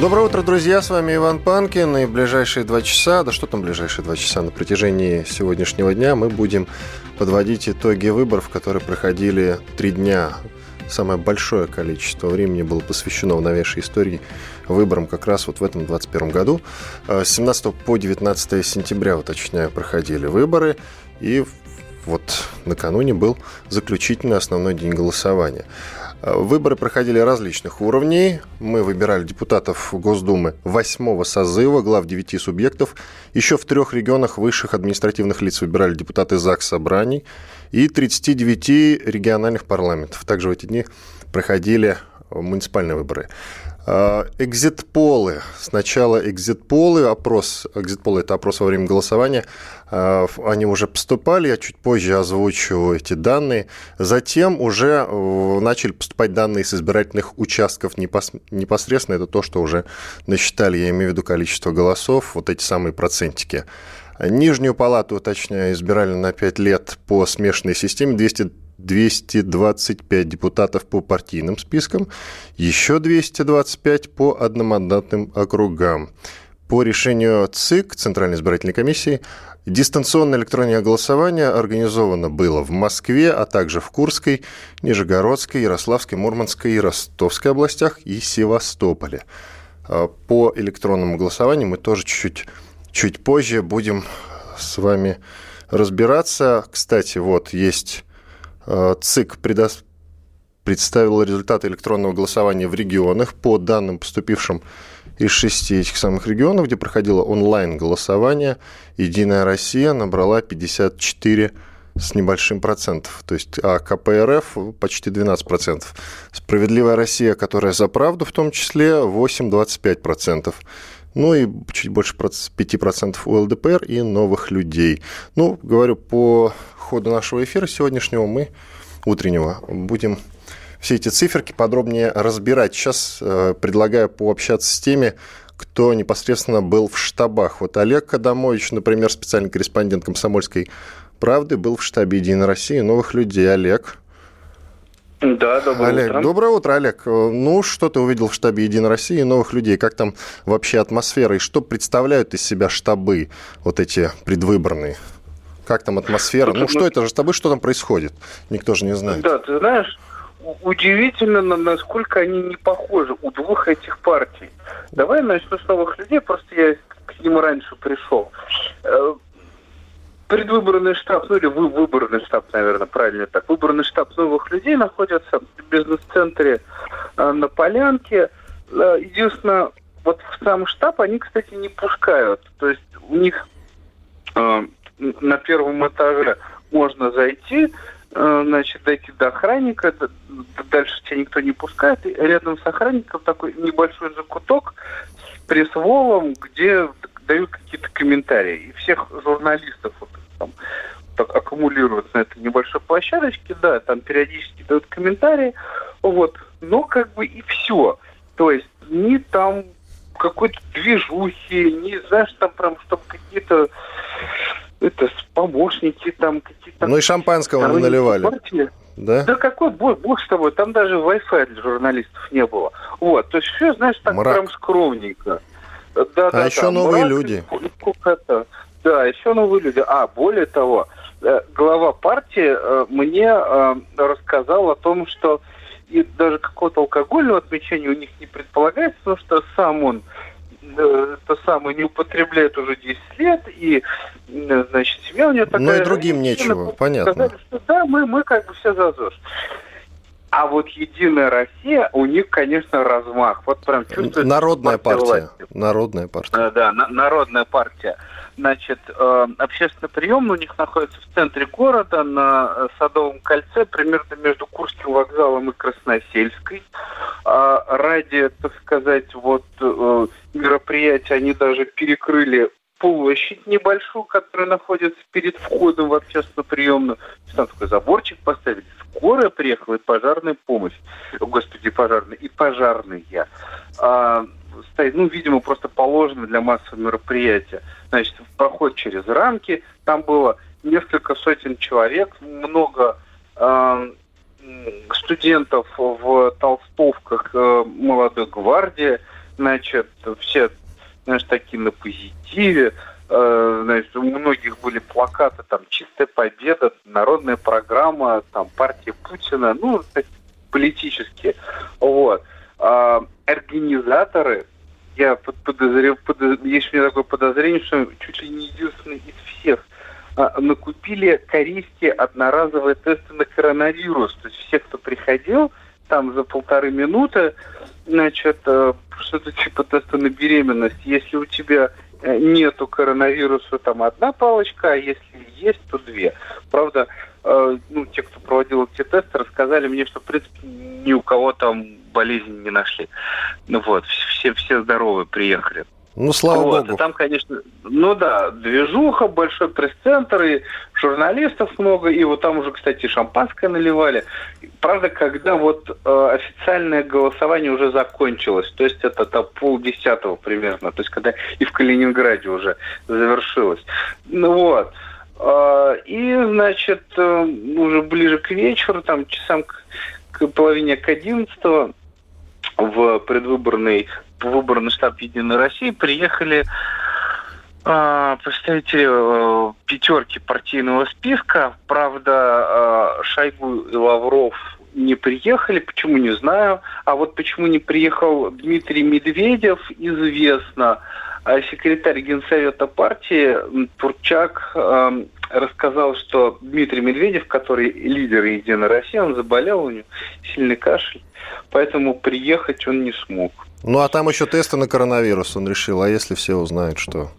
Доброе утро, друзья! С вами Иван Панкин. И ближайшие два часа, да что там ближайшие два часа, на протяжении сегодняшнего дня мы будем подводить итоги выборов, которые проходили три дня. Самое большое количество времени было посвящено в новейшей истории выборам как раз вот в этом 2021 году. С 17 по 19 сентября, уточняю, проходили выборы. И вот накануне был заключительный основной день голосования. Выборы проходили различных уровней. Мы выбирали депутатов Госдумы восьмого созыва, глав девяти субъектов. Еще в трех регионах высших административных лиц выбирали депутаты ЗАГС собраний и 39 региональных парламентов. Также в эти дни проходили муниципальные выборы. А, экзит-полы. Сначала экзит-полы, опрос. Экзит-полы – это опрос во время голосования. А, они уже поступали, я чуть позже озвучу эти данные. Затем уже э, начали поступать данные с избирательных участков непосредственно. Это то, что уже насчитали, я имею в виду количество голосов, вот эти самые процентики. Нижнюю палату, точнее, избирали на 5 лет по смешанной системе. 200 225 депутатов по партийным спискам, еще 225 по одномандатным округам. По решению ЦИК, Центральной избирательной комиссии, дистанционное электронное голосование организовано было в Москве, а также в Курской, Нижегородской, Ярославской, Мурманской и Ростовской областях и Севастополе. А по электронному голосованию мы тоже чуть-чуть чуть позже будем с вами разбираться. Кстати, вот есть ЦИК предо... представил результаты электронного голосования в регионах по данным, поступившим из шести этих самых регионов, где проходило онлайн-голосование, «Единая Россия» набрала 54 с небольшим процентов. То есть, а КПРФ почти 12 процентов. «Справедливая Россия», которая за правду в том числе, 8-25 процентов. Ну и чуть больше 5% у ЛДПР и новых людей. Ну, говорю, по ходу нашего эфира сегодняшнего мы, утреннего, будем все эти циферки подробнее разбирать. Сейчас э, предлагаю пообщаться с теми, кто непосредственно был в штабах. Вот Олег Адамович, например, специальный корреспондент «Комсомольской правды», был в штабе «Единой России» новых людей. Олег. Да, доброе Олег, утро. Доброе утро, Олег. Ну, что ты увидел в штабе «Единой России» новых людей? Как там вообще атмосфера? И что представляют из себя штабы вот эти предвыборные? Как там атмосфера? Ну, что это же штабы, что там происходит? Никто же не знает. Да, ты знаешь, удивительно, насколько они не похожи у двух этих партий. Давай начну с новых людей, просто я к ним раньше пришел. Э, предвыборный штаб, ну или вы, выборный штаб, наверное, правильно так. Выборный штаб новых людей находится в бизнес-центре э, на Полянке. Э, единственное, вот в сам штаб они, кстати, не пускают. То есть у них на первом этаже можно зайти, э, значит, дойти до охранника, дальше тебя никто не пускает, и рядом с охранником такой небольшой закуток с пресс-волом, где дают какие-то комментарии. И всех журналистов вот, там, так аккумулируют на этой небольшой площадочке, да, там периодически дают комментарии, вот, но как бы и все. То есть ни там какой-то движухи, не знаешь, там прям, чтобы какие-то это помощники там какие-то... Ну и шампанского мы наливали. Партии. Да? Да какой бог, бог с тобой, там даже Wi-Fi для журналистов не было. Вот, то есть все, знаешь, так Мрак. прям скромненько. Да, а да, еще да, новые мрак, люди. Это. Да, еще новые люди. А, более того, э, глава партии э, мне э, рассказал о том, что и даже какого-то алкогольного отмечения у них не предполагается, потому что сам он то самое не употребляет уже 10 лет, и, значит, семья у нее такая... Ну и другим нечего, понятно. Сказали, что да, мы, мы как бы все за ЗОЖ. А вот Единая Россия, у них, конечно, размах. Вот прям чувствуется... Народная партия. Власти. Народная партия. Да, да, народная партия. Значит, э, общественный прием у них находится в центре города, на э, Садовом кольце, примерно между Курским вокзалом и Красносельской. ради, так сказать, вот э, мероприятия они даже перекрыли площадь небольшую, которая находится перед входом в общественную приемную. Там такой заборчик поставили. Скорая приехала и пожарная помощь. Господи, пожарная. И пожарные. А, стоит, ну, видимо, просто положено для массового мероприятия. Значит, проход через рамки. Там было несколько сотен человек, много э, студентов в толстовках э, молодой гвардии, значит, все, знаешь, такие на позитиве, э, значит, у многих были плакаты, там, «Чистая победа», «Народная программа», там, «Партия Путина», ну, политические, вот. А, организаторы, я подозреваю, подоз... есть у меня такое подозрение, что чуть ли не единственный из всех а, накупили корейские одноразовые тесты на коронавирус. То есть все, кто приходил, там за полторы минуты, значит, э, что-то типа теста на беременность. Если у тебя э, нету коронавируса, там одна палочка, а если есть, то две. Правда, э, ну, те, кто проводил эти тесты, рассказали мне, что, в принципе, ни у кого там болезни не нашли. Ну вот, все, все здоровые приехали. Ну, слава вот, богу. там, конечно, ну да, движуха, большой пресс-центр, и журналистов много, и вот там уже, кстати, шампанское наливали. Правда, когда вот э, официальное голосование уже закончилось, то есть это там полдесятого примерно, то есть когда и в Калининграде уже завершилось. Ну вот. Э, и, значит, э, уже ближе к вечеру, там часам к, к половине к одиннадцатого, в предвыборный выборный штаб Единой России приехали э, представители э, пятерки партийного списка. Правда, э, Шойгу и Лавров не приехали, почему не знаю. А вот почему не приехал Дмитрий Медведев, известно. А секретарь Генсовета партии Турчак рассказал, что Дмитрий Медведев, который лидер Единой России, он заболел, у него сильный кашель, поэтому приехать он не смог. Ну, а там еще тесты на коронавирус он решил. А если все узнают, что,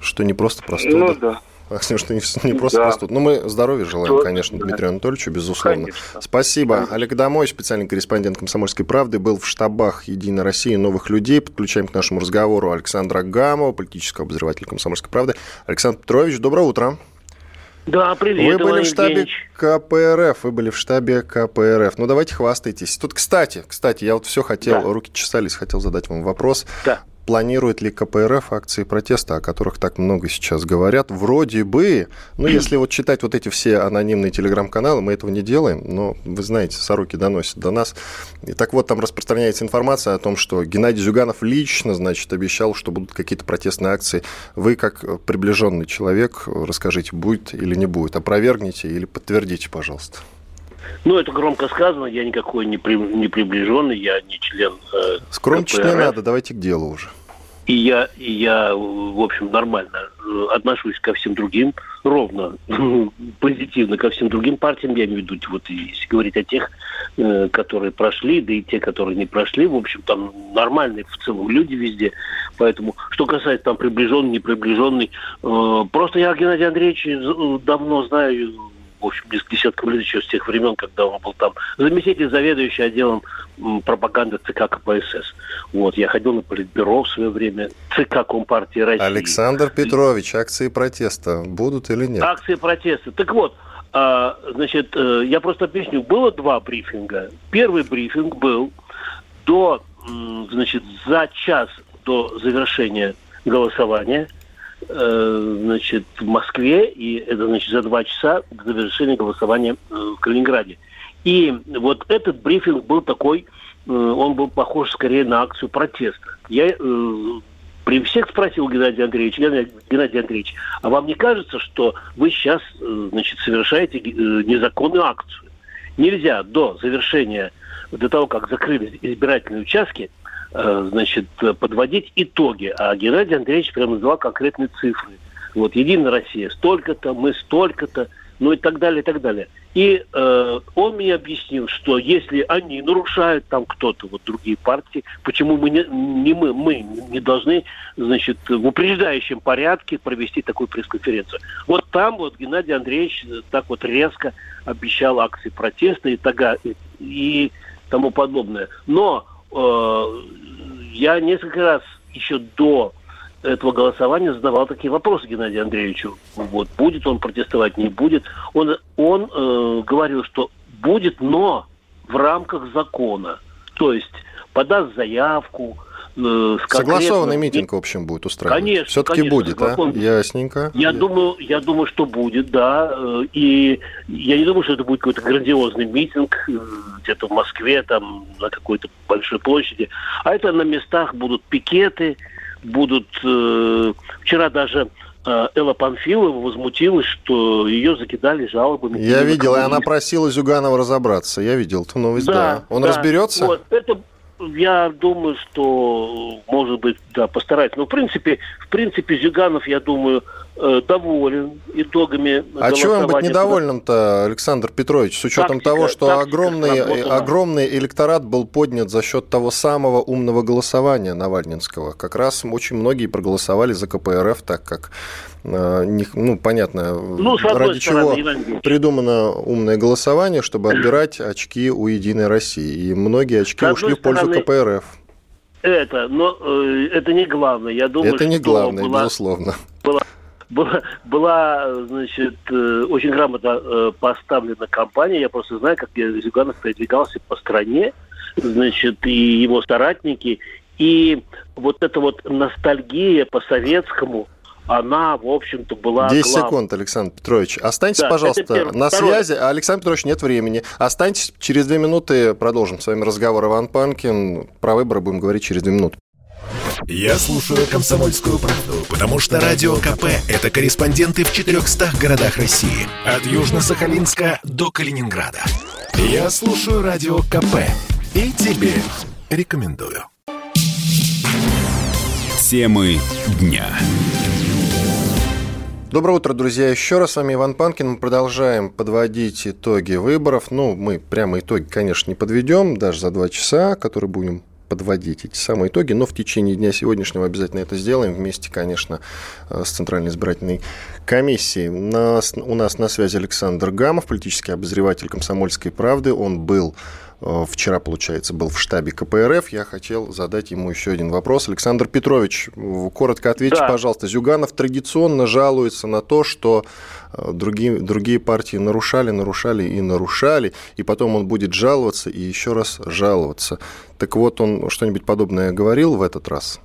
что не просто простуда? Ну, да. Что не, не просто да. простуда. Ну, мы здоровья желаем, То, конечно, да. Дмитрию Анатольевичу, безусловно. Конечно. Спасибо. Конечно. Олег Домой, специальный корреспондент «Комсомольской правды», был в штабах «Единой России» новых людей. Подключаем к нашему разговору Александра Гамова, политического обозревателя «Комсомольской правды». Александр Петрович, доброе утро. Да, привет, Вы были в штабе КПРФ, вы были в штабе КПРФ. Ну, давайте хвастайтесь. Тут, кстати, кстати, я вот все хотел, да. руки чесались, хотел задать вам вопрос. Да планирует ли КПРФ акции протеста, о которых так много сейчас говорят? Вроде бы, ну, если вот читать вот эти все анонимные телеграм-каналы, мы этого не делаем, но вы знаете, сороки доносят до нас. И так вот, там распространяется информация о том, что Геннадий Зюганов лично, значит, обещал, что будут какие-то протестные акции. Вы, как приближенный человек, расскажите, будет или не будет. Опровергните или подтвердите, пожалуйста. Ну, это громко сказано, я никакой не, при, не приближенный, я не член э, Скромничать не надо, давайте к делу уже. И я, и я, в общем, нормально э, отношусь ко всем другим, ровно, позитивно ко всем другим партиям, я имею в виду, вот если говорить о тех, э, которые прошли, да и те, которые не прошли, в общем, там нормальные в целом люди везде, поэтому, что касается там приближенный, неприближенный, э, просто я Геннадия Андреевича давно знаю, в общем, десятков лет еще с тех времен, когда он был там заместитель заведующий отделом пропаганды ЦК КПСС. Вот, я ходил на политбюро в свое время, ЦК Компартии России. Александр Петрович, акции протеста будут или нет? Акции протеста. Так вот, а, значит, э, я просто объясню. Было два брифинга. Первый брифинг был до, значит, за час до завершения голосования – значит, в Москве, и это, значит, за два часа до завершения голосования э, в Калининграде. И вот этот брифинг был такой, э, он был похож скорее на акцию протеста. Я при всех спросил Геннадия Андреевича, Геннадий Андреевич, а вам не кажется, что вы сейчас, значит, совершаете незаконную акцию? Нельзя до завершения, до того, как закрыли избирательные участки, Э, значит, подводить итоги. А Геннадий Андреевич прямо назвал конкретные цифры. Вот Единая Россия столько-то, мы столько-то, ну и так далее, и так далее. И э, он мне объяснил, что если они нарушают там кто-то, вот другие партии, почему мы не, не мы, мы не должны, значит, в упреждающем порядке провести такую пресс-конференцию. Вот там вот Геннадий Андреевич так вот резко обещал акции протеста и, тага, и, и тому подобное. Но Э, я несколько раз еще до этого голосования задавал такие вопросы Геннадию Андреевичу. Вот, будет он протестовать, не будет. Он, он э, говорил, что будет, но в рамках закона. То есть подаст заявку, э, Согласованный митинг, в общем, будет устраивать. Конечно. Все-таки будет, а? Ясненько. Я, я, думаю, я думаю, что будет, да. Э, и я не думаю, что это будет какой-то грандиозный митинг э, где-то в Москве, там, на какой-то большой площади. А это на местах будут пикеты, будут... Э, вчера даже э, Элла Панфилова возмутилась, что ее закидали жалобами. Я видел, и она просила Зюганова разобраться. Я видел эту новость, да. да. Он да. разберется? Вот, это я думаю, что, может быть, да, постарается. Но, в принципе, в принципе, Зюганов, я думаю, Э, доволен итогами А чего им быть недовольным-то, Александр Петрович, с учетом тактика, того, что огромный, огромный электорат был поднят за счет того самого умного голосования Навальнинского? Как раз очень многие проголосовали за КПРФ, так как, э, ну, понятно, ну, ради чего придумано умное голосование, чтобы отбирать очки у «Единой России». И многие очки ушли в пользу КПРФ. Это, но э, это не главное. Я думаю, это не главное, была, безусловно. Была была, была значит, э, очень грамотно э, поставлена кампания. Я просто знаю, как Зюганов передвигался по стране, значит, и его соратники. И вот эта вот ностальгия по советскому, она, в общем-то, была 10 главной. секунд, Александр Петрович. Останьтесь, да, пожалуйста, на Второе. связи. Александр Петрович, нет времени. Останьтесь, через две минуты продолжим с вами разговор. Иван Панкин. Про выборы будем говорить через две минуты. Я слушаю «Комсомольскую правду», потому что «Радио КП» — это корреспонденты в 400 городах России. От Южно-Сахалинска до Калининграда. Я слушаю «Радио КП» и тебе рекомендую. Темы дня. Доброе утро, друзья. Еще раз с вами Иван Панкин. Мы продолжаем подводить итоги выборов. Ну, мы прямо итоги, конечно, не подведем, даже за два часа, которые будем подводить эти самые итоги, но в течение дня сегодняшнего обязательно это сделаем вместе, конечно, э, с Центральной избирательной комиссией. Нас, у нас на связи Александр Гамов, политический обозреватель «Комсомольской правды». Он был вчера, получается, был в штабе КПРФ. Я хотел задать ему еще один вопрос. Александр Петрович, коротко ответьте, да. пожалуйста. Зюганов традиционно жалуется на то, что Э, другие, другие партии нарушали, нарушали и нарушали, и потом он будет жаловаться и еще раз жаловаться. Так вот, он что-нибудь подобное говорил в этот раз?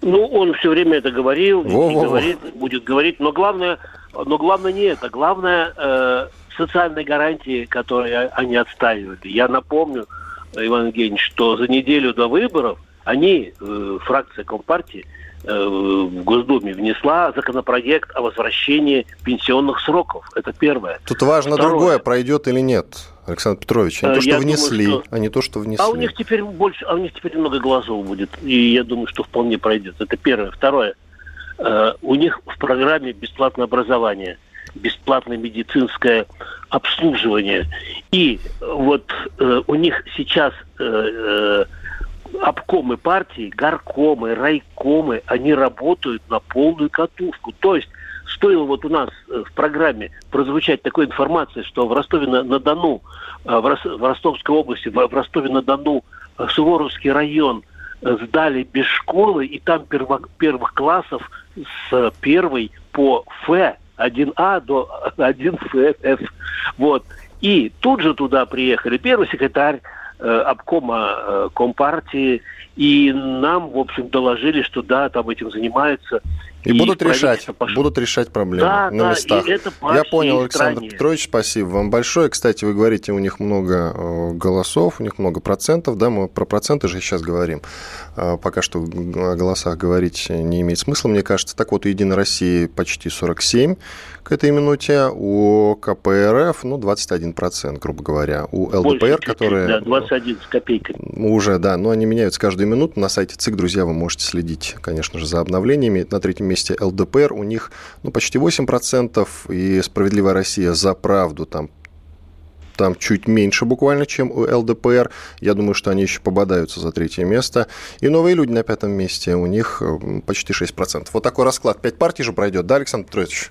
Ну, он все время это говорил, Во -во -во. и говорит, будет говорить, но главное, но главное не это, главное э, социальные гарантии, которые они отстаивали. Я напомню, Иван Евгеньевич, что за неделю до выборов они, э, фракция Компартии, Э, в Госдуме внесла законопроект о возвращении пенсионных сроков. Это первое. Тут важно Второе. другое, пройдет или нет. Александр Петрович, а не то, что я внесли, думаю, что... а не то, что внесли. А у них теперь больше, а у них теперь много голосов будет, и я думаю, что вполне пройдет. Это первое. Второе. Э, у них в программе бесплатное образование, бесплатное медицинское обслуживание. И вот э, у них сейчас обкомы партии, горкомы, райкомы, они работают на полную катушку. То есть стоило вот у нас э, в программе прозвучать такой информации, что в Ростове-на-Дону, э, в Ростовской области, в Ростове-на-Дону э, Суворовский район сдали без школы, и там первых классов с первой по Ф, 1А до 1Ф. Вот. И тут же туда приехали первый секретарь Э, обкома э, Компартии, и нам, в общем, доложили, что да, там этим занимаются. И, и будут решать, пошло. будут решать проблемы да, на да, местах. Это Я понял, Александр стране. Петрович, спасибо вам большое. Кстати, вы говорите, у них много э, голосов, у них много процентов, да, мы про проценты же сейчас говорим. Пока что о голосах говорить не имеет смысла, мне кажется. Так вот, у Единой России почти 47 к этой минуте, у КПРФ, ну, 21%, грубо говоря. У ЛДПР, Больше, которые... Да, 21 с копейками. Уже, да, но они меняются каждую минуту. На сайте ЦИК, друзья, вы можете следить, конечно же, за обновлениями. На третьем месте ЛДПР, у них, ну, почти 8%, и «Справедливая Россия» за правду там там чуть меньше буквально, чем у ЛДПР. Я думаю, что они еще пободаются за третье место. И новые люди на пятом месте, у них почти 6%. Вот такой расклад. Пять партий же пройдет, да, Александр Петрович?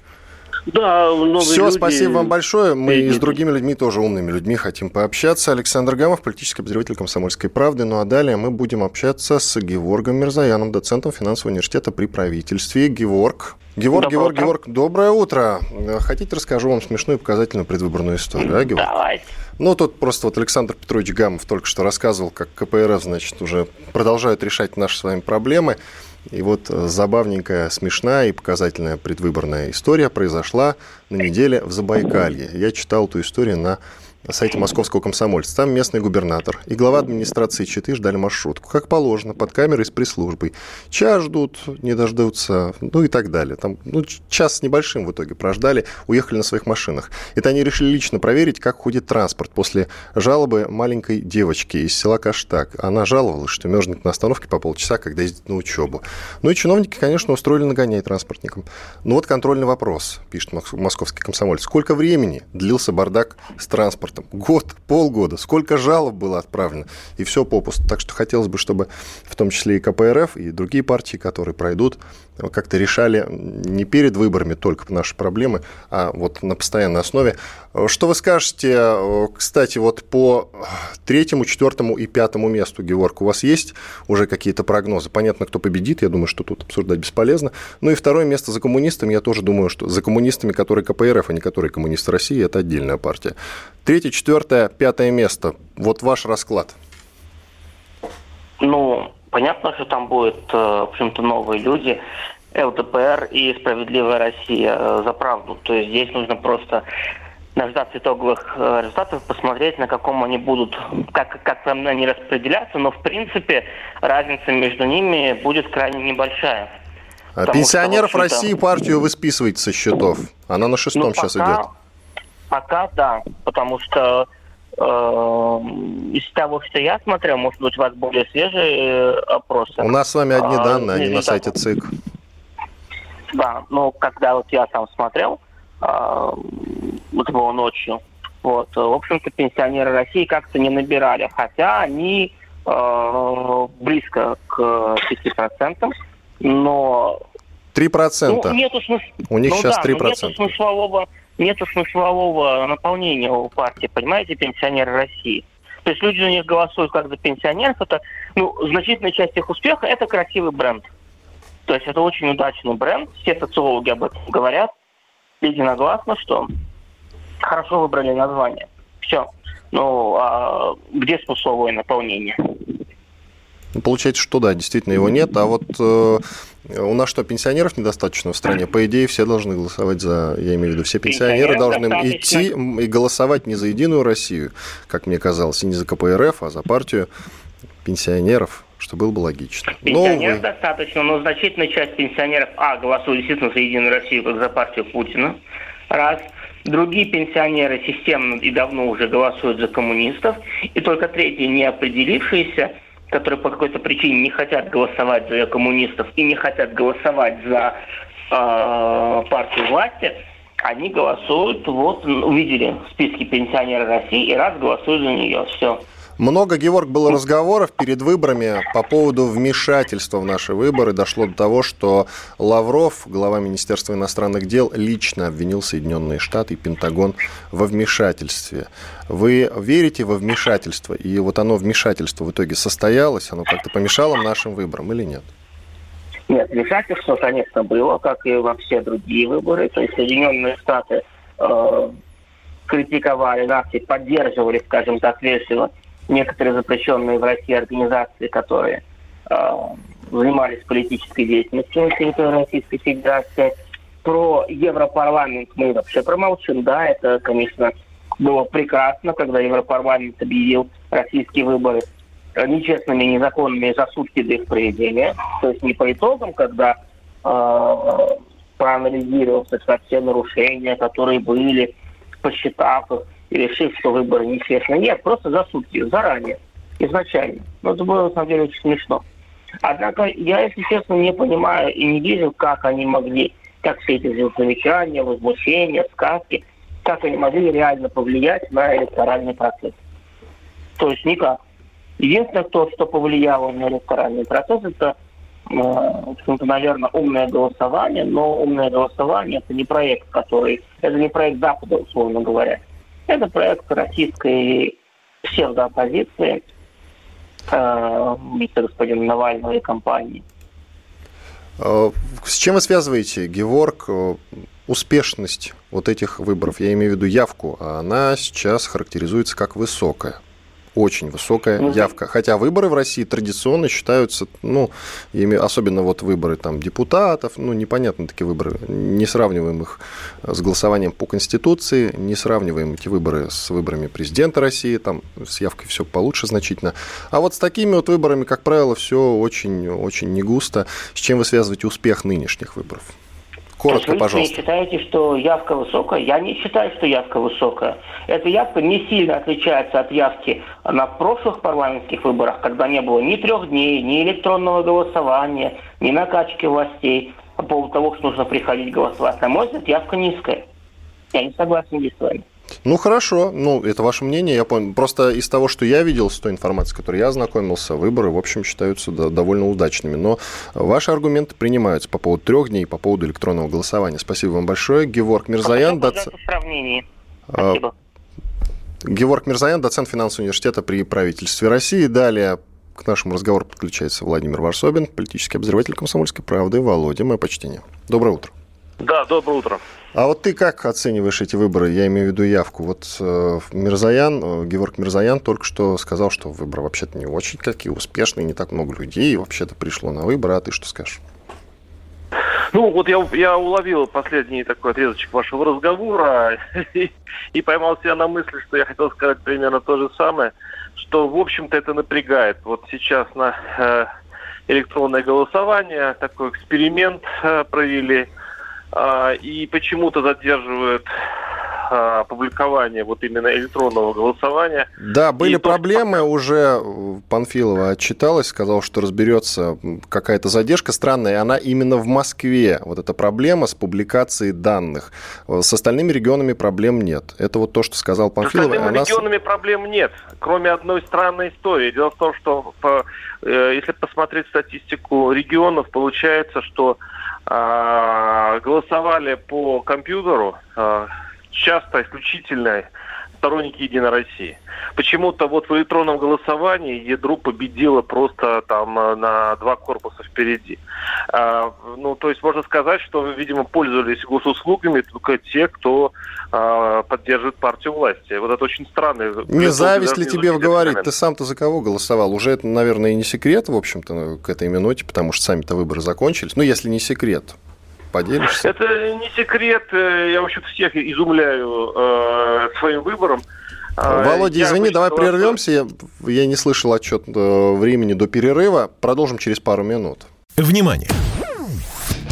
Да, Все, люди... спасибо вам большое. Мы и с другими людьми, тоже умными людьми, хотим пообщаться. Александр Гамов, политический обозреватель «Комсомольской правды». Ну а далее мы будем общаться с Геворгом Мирзаяном, доцентом финансового университета при правительстве. Геворг. Геворг, Геворг, утро. Геворг, доброе утро. Хотите, расскажу вам смешную и показательную предвыборную историю, а, Геворг? Давайте. Ну, тут просто вот Александр Петрович Гамов только что рассказывал, как КПРФ, значит, уже продолжают решать наши с вами проблемы. И вот э, забавненькая, смешная и показательная предвыборная история произошла на неделе в Забайкалье. Я читал эту историю на на сайте московского комсомольца. Там местный губернатор и глава администрации Читы ждали маршрутку. Как положено, под камерой с пресс-службой. Час ждут, не дождутся, ну и так далее. Там, ну, час с небольшим в итоге прождали, уехали на своих машинах. Это они решили лично проверить, как ходит транспорт после жалобы маленькой девочки из села Каштак. Она жаловалась, что мерзнет на остановке по полчаса, когда ездит на учебу. Ну и чиновники, конечно, устроили нагонять транспортникам. Ну вот контрольный вопрос, пишет московский комсомолец. Сколько времени длился бардак с транспортом? Там, год, полгода, сколько жалоб было отправлено, и все попусту. Так что хотелось бы, чтобы в том числе и КПРФ, и другие партии, которые пройдут, как-то решали не перед выборами только наши проблемы, а вот на постоянной основе. Что вы скажете, кстати, вот по третьему, четвертому и пятому месту, Георг, у вас есть уже какие-то прогнозы? Понятно, кто победит, я думаю, что тут обсуждать бесполезно. Ну и второе место за коммунистами, я тоже думаю, что за коммунистами, которые КПРФ, а не которые коммунисты России, это отдельная партия. Третье, четвертое, пятое место. Вот ваш расклад. Ну, понятно, что там будут, э, в общем-то, новые люди. ЛДПР и «Справедливая Россия» э, за правду. То есть здесь нужно просто дождаться итоговых э, результатов, посмотреть, на каком они будут, как, как там они распределяться, но в принципе разница между ними будет крайне небольшая. А пенсионеров что, России партию вы списываете со счетов. Она на шестом ну, пока, сейчас идет. Пока да, потому что из того, что я смотрел, может быть, у вас более свежие э, опросы. У нас с вами одни а, данные, они на сайте ЦИК. Да, ну, когда вот я сам смотрел, э, вот было ночью, вот, в общем-то, пенсионеры России как-то не набирали, хотя они э, близко к 5%, но... 3%? Ну, нету смысла... У них ну, сейчас да, 3%. Нету смыслового нет смыслового наполнения у партии, понимаете, пенсионеры России. То есть люди за них голосуют как за пенсионеров. Это, ну, значительная часть их успеха – это красивый бренд. То есть это очень удачный бренд. Все социологи об этом говорят единогласно, что хорошо выбрали название. Все. Ну, а где смысловое наполнение? Получается, что да, действительно его нет. А вот э, у нас что, пенсионеров недостаточно в стране? По идее, все должны голосовать за, я имею в виду, все пенсионеры должны идти и голосовать не за Единую Россию, как мне казалось, и не за КПРФ, а за партию пенсионеров, что было бы логично. Пенсионеров но, достаточно, но значительная часть пенсионеров, а, голосуют действительно за Единую Россию, как за партию Путина, раз. Другие пенсионеры системно и давно уже голосуют за коммунистов, и только третьи, не определившиеся, которые по какой-то причине не хотят голосовать за коммунистов и не хотят голосовать за э, партию власти, они голосуют, вот увидели в списке пенсионеров России и раз голосуют за нее. Все. Много, Георг, было разговоров перед выборами по поводу вмешательства в наши выборы. Дошло до того, что Лавров, глава Министерства иностранных дел, лично обвинил Соединенные Штаты и Пентагон во вмешательстве. Вы верите во вмешательство? И вот оно, вмешательство в итоге состоялось? Оно как-то помешало нашим выборам или нет? Нет, вмешательство, конечно, было, как и во все другие выборы. То есть Соединенные Штаты э, критиковали нас и поддерживали, скажем так, весело некоторые запрещенные в России организации, которые э, занимались политической деятельностью на территории Российской Федерации. Про Европарламент мы вообще промолчим. Да, это, конечно, было прекрасно, когда Европарламент объявил российские выборы нечестными и незаконными за сутки до их проведения. То есть не по итогам, когда э, проанализировал все нарушения, которые были, посчитав их, и решив, что выборы нечестные. Нет, просто за сутки, заранее, изначально. Но это было, на самом деле, очень смешно. Однако я, если честно, не понимаю и не вижу, как они могли, как все эти замечания, возмущения, сказки, как они могли реально повлиять на электоральный процесс. То есть никак. Единственное, кто, что повлияло на электоральный процесс, это э, наверное, умное голосование, но умное голосование это не проект, который, это не проект Запада, условно говоря. Это проект российской псевдооппозиции, э, господина Навального и компании. Э, с чем вы связываете, Геворг, э, успешность вот этих выборов? Я имею в виду явку. Она сейчас характеризуется как высокая очень высокая угу. явка. Хотя выборы в России традиционно считаются, ну, особенно вот выборы там депутатов, ну, непонятно такие выборы, не сравниваем их с голосованием по Конституции, не сравниваем эти выборы с выборами президента России, там с явкой все получше значительно. А вот с такими вот выборами, как правило, все очень-очень не густо. С чем вы связываете успех нынешних выборов? Коротко, вы пожалуйста. Вы считаете, что явка высокая? Я не считаю, что явка высокая. Эта явка не сильно отличается от явки на прошлых парламентских выборах, когда не было ни трех дней, ни электронного голосования, ни накачки властей по поводу того, что нужно приходить голосовать. На мой взгляд, явка низкая. Я не согласен здесь с вами. Ну, хорошо. Ну, это ваше мнение, я понял. Просто из того, что я видел, с той информацией, с которой я ознакомился, выборы, в общем, считаются довольно удачными. Но ваши аргументы принимаются по поводу трех дней, по поводу электронного голосования. Спасибо вам большое. Геворг Мирзаян. Доц... сравнении. А, Спасибо. Геворг Мирзаян, доцент финансового университета при правительстве России. Далее к нашему разговору подключается Владимир Варсобин, политический обозреватель «Комсомольской правды». Володя, мое почтение. Доброе утро. Да, доброе утро. А вот ты как оцениваешь эти выборы? Я имею в виду явку. Вот э, Мирзаян, э, Георг Мирзаян только что сказал, что выборы вообще-то не очень какие успешные, не так много людей вообще-то пришло на выборы. А ты что скажешь? Ну, вот я, я уловил последний такой отрезочек вашего разговора и, и поймал себя на мысли, что я хотел сказать примерно то же самое, что, в общем-то, это напрягает. Вот сейчас на э, электронное голосование такой эксперимент э, провели – и почему-то задерживают а, опубликование вот именно электронного голосования. Да, были и проблемы, то, уже Панфилова отчиталась, сказала, что разберется какая-то задержка странная, она именно в Москве, вот эта проблема с публикацией данных. С остальными регионами проблем нет. Это вот то, что сказал Панфилова. С остальными она... регионами проблем нет, кроме одной странной истории. Дело в том, что по, э, если посмотреть статистику регионов, получается, что а, голосовали по компьютеру, а, часто исключительно сторонники Единой России. Почему-то вот в электронном голосовании ядро победило просто там э, на два корпуса впереди. А, ну, то есть можно сказать, что, видимо, пользовались госуслугами только те, кто а, поддерживает партию власти. Вот это очень странно. Не зависть ли тебе говорить? Ты сам-то за кого голосовал? Уже это, наверное, и не секрет, в общем-то, к этой минуте, потому что сами-то выборы закончились. Ну, если не секрет поделишься? Это не секрет. Э, я, в общем всех изумляю э, своим выбором. А, Володя, я извини, давай прервемся. Я, я не слышал отчет э, времени до перерыва. Продолжим через пару минут. Внимание!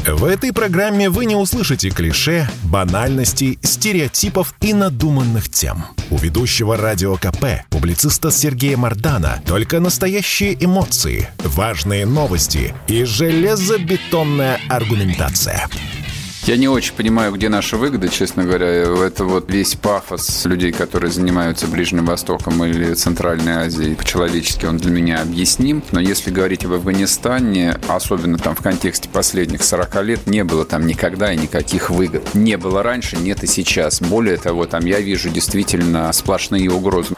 В этой программе вы не услышите клише, банальностей, стереотипов и надуманных тем. У ведущего радио КП, публициста Сергея Мардана, только настоящие эмоции, важные новости и железобетонная аргументация. Я не очень понимаю, где наша выгода, честно говоря. Это вот весь пафос людей, которые занимаются Ближним Востоком или Центральной Азией. По-человечески он для меня объясним. Но если говорить об Афганистане, особенно там в контексте последних 40 лет, не было там никогда и никаких выгод. Не было раньше, нет и сейчас. Более того, там я вижу действительно сплошные угрозы.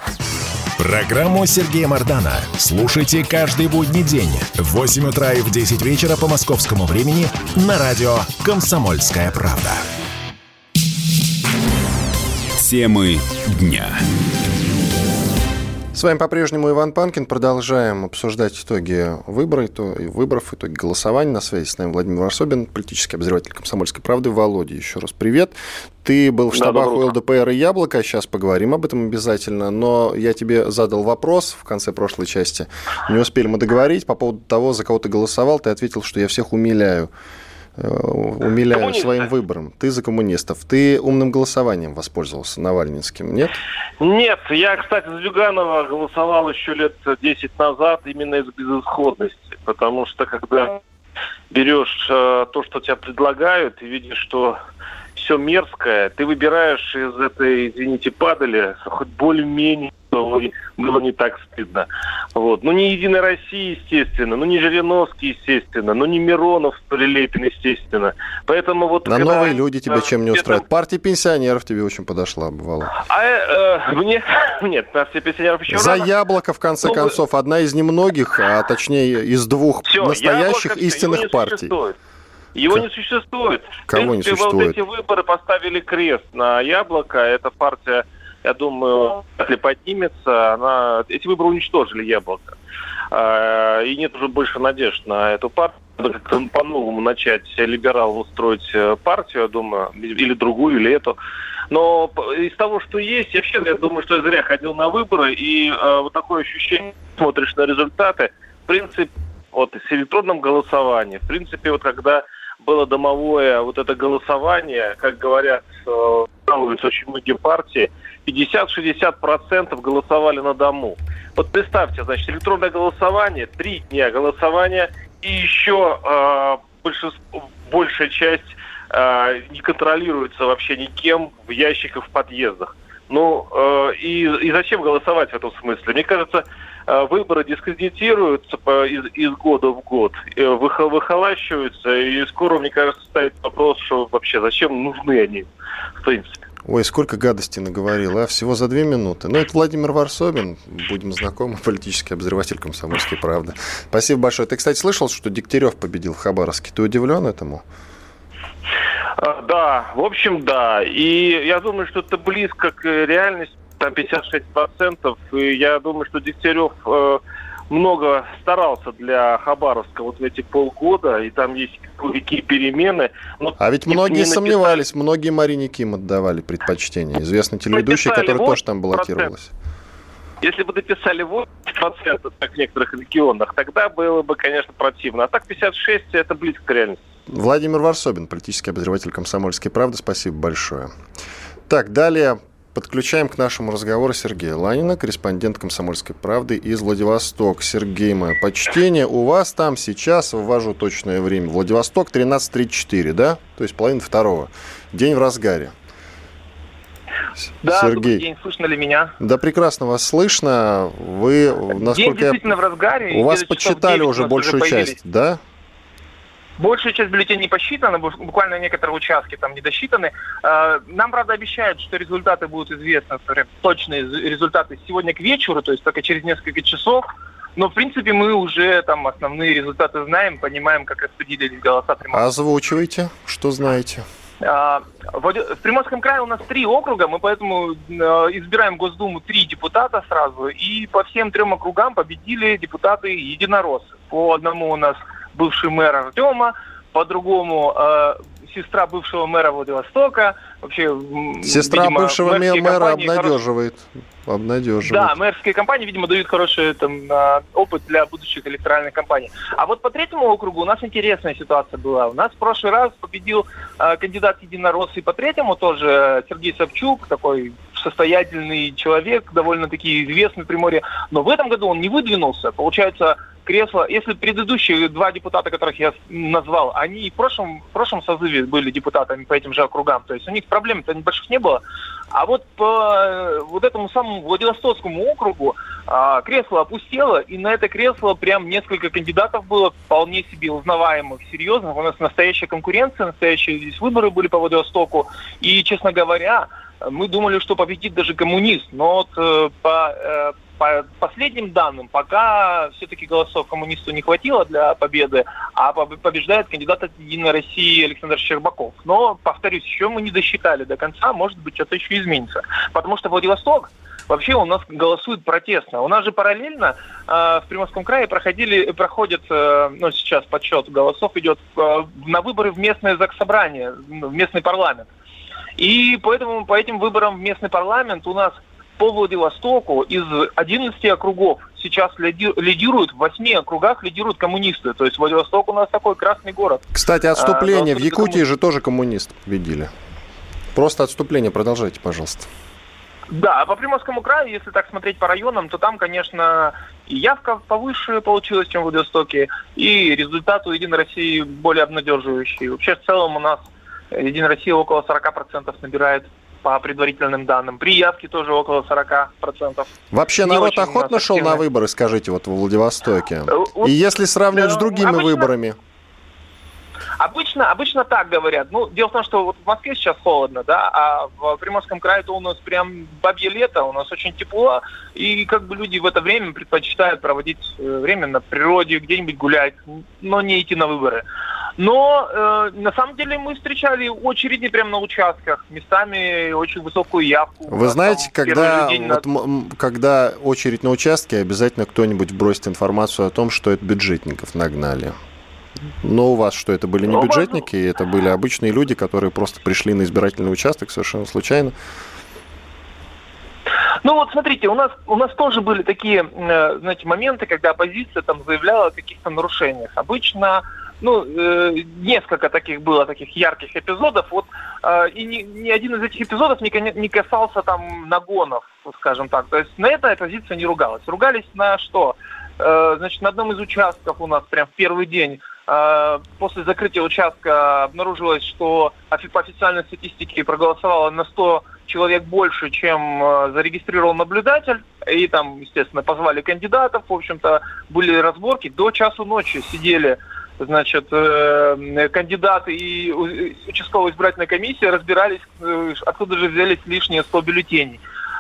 Программу Сергея Мардана слушайте каждый будний день в 8 утра и в 10 вечера по московскому времени на радио «Комсомольская правда». Темы дня. С вами по-прежнему Иван Панкин. Продолжаем обсуждать итоги выборов, выборов, итоги голосования. На связи с нами Владимир Варсобин, политический обозреватель «Комсомольской правды». Володя, еще раз привет. Ты был в штабах да, у ЛДПР и Яблоко, сейчас поговорим об этом обязательно, но я тебе задал вопрос в конце прошлой части. Не успели мы договорить по поводу того, за кого ты голосовал. Ты ответил, что я всех умиляю. Э, умиляю Коммунисты. своим выбором. Ты за коммунистов. Ты умным голосованием воспользовался Навальнинским, нет? Нет. Я, кстати, за Зюганова голосовал еще лет 10 назад именно из безысходности. Потому что когда берешь э, то, что тебя предлагают, и видишь, что все мерзкое, ты выбираешь из этой, извините, падали хоть более-менее что было не так стыдно. Вот. Ну, не Единая Россия, естественно, ну, не Жириновский, естественно, ну, не Миронов, Прилепин, естественно. Поэтому вот... На новые люди тебя чем не устраивают? Партия пенсионеров тебе очень подошла, бывало. А э, мне... Нет, партия пенсионеров еще За рано. яблоко, в конце ну, концов, одна из немногих, а точнее из двух Все, настоящих яблоко, истинных партий. Существует. Его К... не существует. Кого принципе, не существует? Вот эти выборы поставили крест на яблоко. Эта партия, я думаю, если поднимется, она... эти выборы уничтожили яблоко. А, и нет уже больше надежд на эту партию. Надо как-то по-новому начать либералам устроить э, партию, я думаю, или другую, или эту. Но из того, что есть, вообще я думаю, что я зря ходил на выборы, и э, вот такое ощущение, смотришь на результаты, в принципе, вот с электронным голосованием, в принципе, вот когда было домовое вот это голосование, как говорят, э, жалуются очень многие партии, 50-60% голосовали на дому. Вот представьте, значит, электронное голосование, три дня голосования, и еще э, большинство, большая часть э, не контролируется вообще никем в ящиках в подъездах. Ну, э, и, и зачем голосовать в этом смысле? Мне кажется, Э, выборы дискредитируются из, из года в год, э, выхолащиваются, и скоро, мне кажется, ставит вопрос, что вообще зачем нужны они, в принципе. Ой, сколько гадости наговорил, а? Всего за две минуты. Ну, это Владимир Варсобин, будем знакомы, политический обозреватель «Комсомольской правды». Спасибо большое. Ты, кстати, слышал, что Дегтярев победил в Хабаровске? Ты удивлен этому? Э, да, в общем, да. И я думаю, что это близко к реальности там 56%. И я думаю, что Дегтярев э, много старался для Хабаровска вот в эти полгода, и там есть какие перемены. Но а ведь многие написали... сомневались, многие Марине Ким отдавали предпочтение. Известный телеведущий, который тоже там баллотировалась. Если бы дописали 80%, как в некоторых регионах, тогда было бы, конечно, противно. А так 56% это близко к реальности. Владимир Варсобин, политический обозреватель «Комсомольской правды». Спасибо большое. Так, далее Подключаем к нашему разговору Сергея Ланина, корреспондент «Комсомольской правды» из Владивостока. Сергей, мое почтение. У вас там сейчас, ввожу точное время, Владивосток 13.34, да? То есть половина второго. День в разгаре. Да, Сергей. день. Слышно ли меня? Да, прекрасно вас слышно. Вы, насколько день действительно я... в разгаре. У вас подсчитали уже большую уже часть, да? Большая часть бюллетеней посчитана, буквально некоторые участки там не досчитаны. А, нам, правда, обещают, что результаты будут известны, точные результаты сегодня к вечеру, то есть только через несколько часов. Но, в принципе, мы уже там основные результаты знаем, понимаем, как распределились голоса. Озвучивайте, что знаете. А, в Приморском крае у нас три округа, мы поэтому а, избираем в Госдуму три депутата сразу, и по всем трем округам победили депутаты единороссы. По одному у нас бывший мэр Артема, по-другому э, сестра бывшего мэра Владивостока. Вообще, сестра видимо, бывшего мэра обнадеживает. Хорош... обнадеживает. Да, мэрские компании, видимо, дают хороший там, опыт для будущих электоральных кампаний. А вот по третьему округу у нас интересная ситуация была. У нас в прошлый раз победил э, кандидат единорос, и по третьему тоже Сергей Собчук, такой состоятельный человек, довольно-таки известный в Приморье. Но в этом году он не выдвинулся. Получается, кресло, если предыдущие два депутата, которых я назвал, они в прошлом, в прошлом созыве были депутатами по этим же округам, то есть у них проблем-то небольших не было. А вот по вот этому самому Владивостокскому округу а, кресло опустело, и на это кресло прям несколько кандидатов было вполне себе узнаваемых, серьезных. У нас настоящая конкуренция, настоящие здесь выборы были по Владивостоку. И, честно говоря, мы думали, что победит даже коммунист. Но вот э, по, э, по последним данным, пока все-таки голосов коммунисту не хватило для победы, а побеждает кандидат от Единой России Александр Щербаков. Но, повторюсь, еще мы не досчитали до конца, может быть, что-то еще изменится. Потому что Владивосток вообще у нас голосует протестно. У нас же параллельно э, в Приморском крае проходили, проходит, э, ну, сейчас подсчет голосов идет э, на выборы в местное заксобрание, в местный парламент. И поэтому по этим выборам в местный парламент у нас по Владивостоку из 11 округов сейчас лидируют, в 8 округах лидируют коммунисты. То есть Владивосток у нас такой красный город. Кстати, отступление. А, в Якутии коммунист. же тоже коммунист победили. Просто отступление. Продолжайте, пожалуйста. Да, а по Приморскому краю, если так смотреть по районам, то там, конечно, и явка повыше получилась, чем в Владивостоке, и результат у Единой России более обнадеживающий. Вообще, в целом у нас Единая Россия около 40% набирает по предварительным данным. При явке тоже около 40%. Вообще Не народ охотно шел на выборы, скажите, вот во Владивостоке? вот, И если сравнивать с э, другими обычно- выборами? Обычно, обычно так говорят. Ну, дело в том, что вот в Москве сейчас холодно, да, а в Приморском крае-то у нас прям бабье лето, у нас очень тепло, и как бы люди в это время предпочитают проводить э, время на природе, где-нибудь гулять, но не идти на выборы. Но э, на самом деле мы встречали очереди прямо на участках, местами очень высокую явку. Вы нас знаете, там когда, на- вот, м, когда очередь на участке, обязательно кто-нибудь бросит информацию о том, что это бюджетников нагнали. Но у вас что, это были не Ну, бюджетники, это были обычные люди, которые просто пришли на избирательный участок совершенно случайно? Ну вот смотрите, у нас у нас тоже были такие, э, знаете, моменты, когда оппозиция там заявляла о каких-то нарушениях. Обычно, ну э, несколько таких было таких ярких эпизодов. Вот э, и ни, ни один из этих эпизодов не, не касался там нагонов, скажем так. То есть на это оппозиция не ругалась. Ругались на что? Э, значит, на одном из участков у нас прям в первый день э, после закрытия участка обнаружилось, что по официальной статистике проголосовало на 100 человек больше, чем э, зарегистрировал наблюдатель. И там, естественно, позвали кандидатов. В общем-то, были разборки. До часу ночи сидели значит, э, кандидаты и участковая избирательная комиссия разбирались, э, откуда же взялись лишние 100 бюллетеней.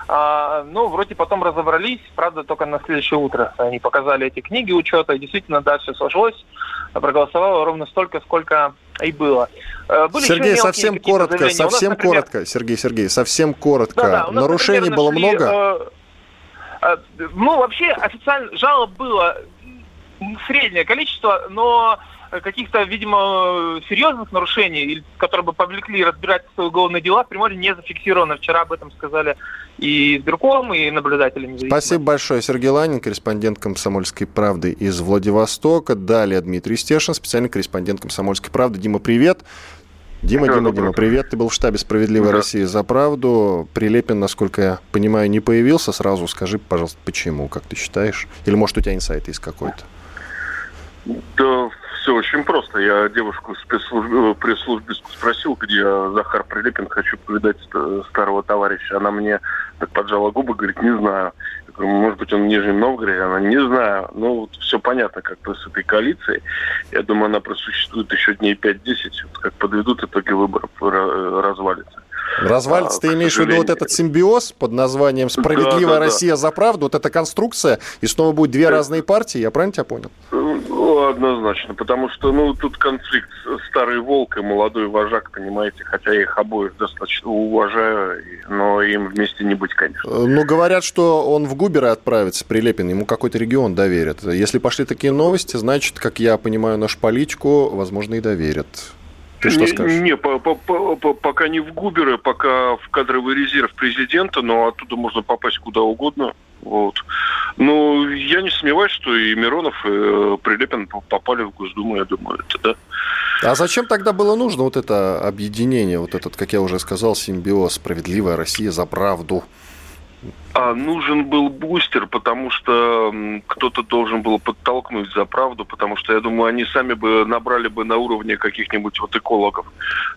А, ну, вроде потом разобрались, правда, только на следующее утро. Они показали эти книги учета, и действительно, да, все сложилось. Проголосовало ровно столько, сколько и было. Э, были Сергей, совсем коротко, заявления. У нас, совсем например, коротко, Сергей, Сергей, совсем коротко. да-да, у нас, Нарушений например, было нашли, много? э, э, ну, вообще, официально жалоб было среднее количество, но каких-то, видимо, серьезных нарушений, или- которые бы повлекли разбирательство уголовные дела, в Приморье не зафиксировано. Вчера об этом сказали и избирком, и наблюдатели независимые. Спасибо большое. Сергей Ланин, корреспондент «Комсомольской правды» из Владивостока. Далее Дмитрий Стешин, специальный корреспондент «Комсомольской правды». Дима, привет. Дима, Дима, Дима, привет. Ты был в штабе «Справедливой Да. России за правду». Прилепин, насколько я понимаю, не появился. Сразу скажи, пожалуйста, почему, как ты считаешь? Или, может, у тебя инсайт есть какой-то? Да, все очень просто. Я девушку в спецслужбе, пресс-службе спросил, где Захар Прилепин, хочу повидать ст- старого товарища. Она мне так поджала губы, говорит, не знаю. Я говорю, может быть, он в Нижнем Новгороде? Она, не знаю. Ну, вот все понятно, как бы с этой коалицией. Я думаю, она просуществует еще дней 5-10. Вот как подведут итоги выборов, ра- развалится. Развалится, А, ты имеешь в виду вот этот симбиоз под названием «Справедливая Да, да, да. Россия за правду», вот эта конструкция, и снова будет две Да. разные партии, я правильно тебя понял? Ну, однозначно, потому что, ну, тут конфликт старый волк и молодой вожак, понимаете, хотя я их обоих достаточно уважаю, но им вместе не быть, конечно. Э, Ну, говорят, что он в Губеры отправится, Прилепин, ему какой-то регион доверят. Если пошли такие новости, значит, как я понимаю нашу политику, возможно, и доверят. Ты что не, скажешь? Не, по- по- по- по- пока не в Губеры, пока в кадровый резерв президента, но оттуда можно попасть куда угодно. Вот. Ну, я не сомневаюсь, что и Миронов, и э, Прилепин попали в Госдуму, я думаю, это да. А зачем тогда было нужно вот это объединение, вот этот, как я уже сказал, симбиоз «Справедливая Россия за правду»? А нужен был бустер, потому что кто-то должен был подтолкнуть за правду, потому что, я думаю, они сами бы набрали бы на уровне каких-нибудь вот экологов,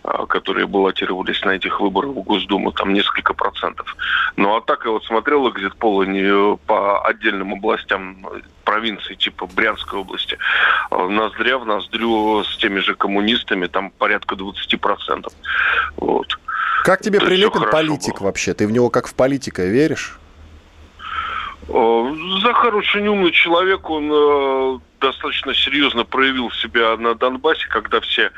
а, которые баллотировались на этих выборах в Госдуму, там несколько процентов. Ну, а так я вот смотрел экзит-полы по отдельным областям провинции, типа Брянской области. А, Ноздря в ноздрю с теми же коммунистами, там порядка 20%. Вот. Как тебе Прилепин политик было. вообще? Ты в него как в политика веришь? Э, Захар очень умный человек, он э, достаточно серьезно проявил себя на Донбассе, когда все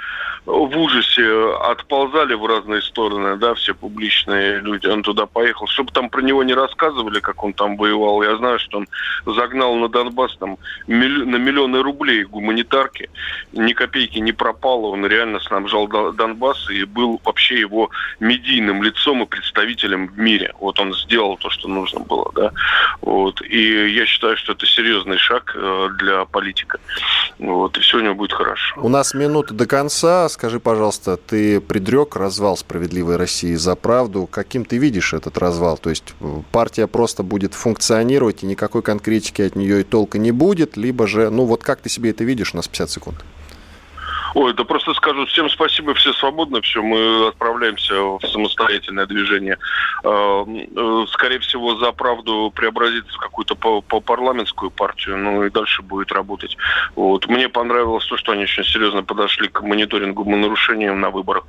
в ужасе отползали в разные стороны, да, все публичные люди. Он туда поехал, чтобы там про него не рассказывали, как он там воевал. Я знаю, что он загнал на Донбасс там на миллионы рублей гуманитарки, ни копейки не пропало, он реально снабжал Дон- Донбасс и был вообще его медийным лицом и представителем в мире. Вот он сделал то, что нужно было, да. Вот. И я считаю, что это серьезный шаг э, для политика. Вот. И все у него будет хорошо. У нас минута до конца. Скажи, пожалуйста, ты предрек развал «Справедливой России за правду». Каким ты видишь этот развал? То есть э, партия просто будет функционировать, и никакой конкретики от нее и толка не будет, либо же, ну вот как ты себе это видишь? У нас 50 секунд. Ой, да просто скажу всем спасибо, все свободны, все, мы отправляемся в самостоятельное движение. А, э, скорее всего, за правду преобразится в какую-то по парламентскую партию, ну и дальше будет работать. Вот. Мне понравилось то, что они очень серьезно подошли к мониторингу нарушениям на выборах.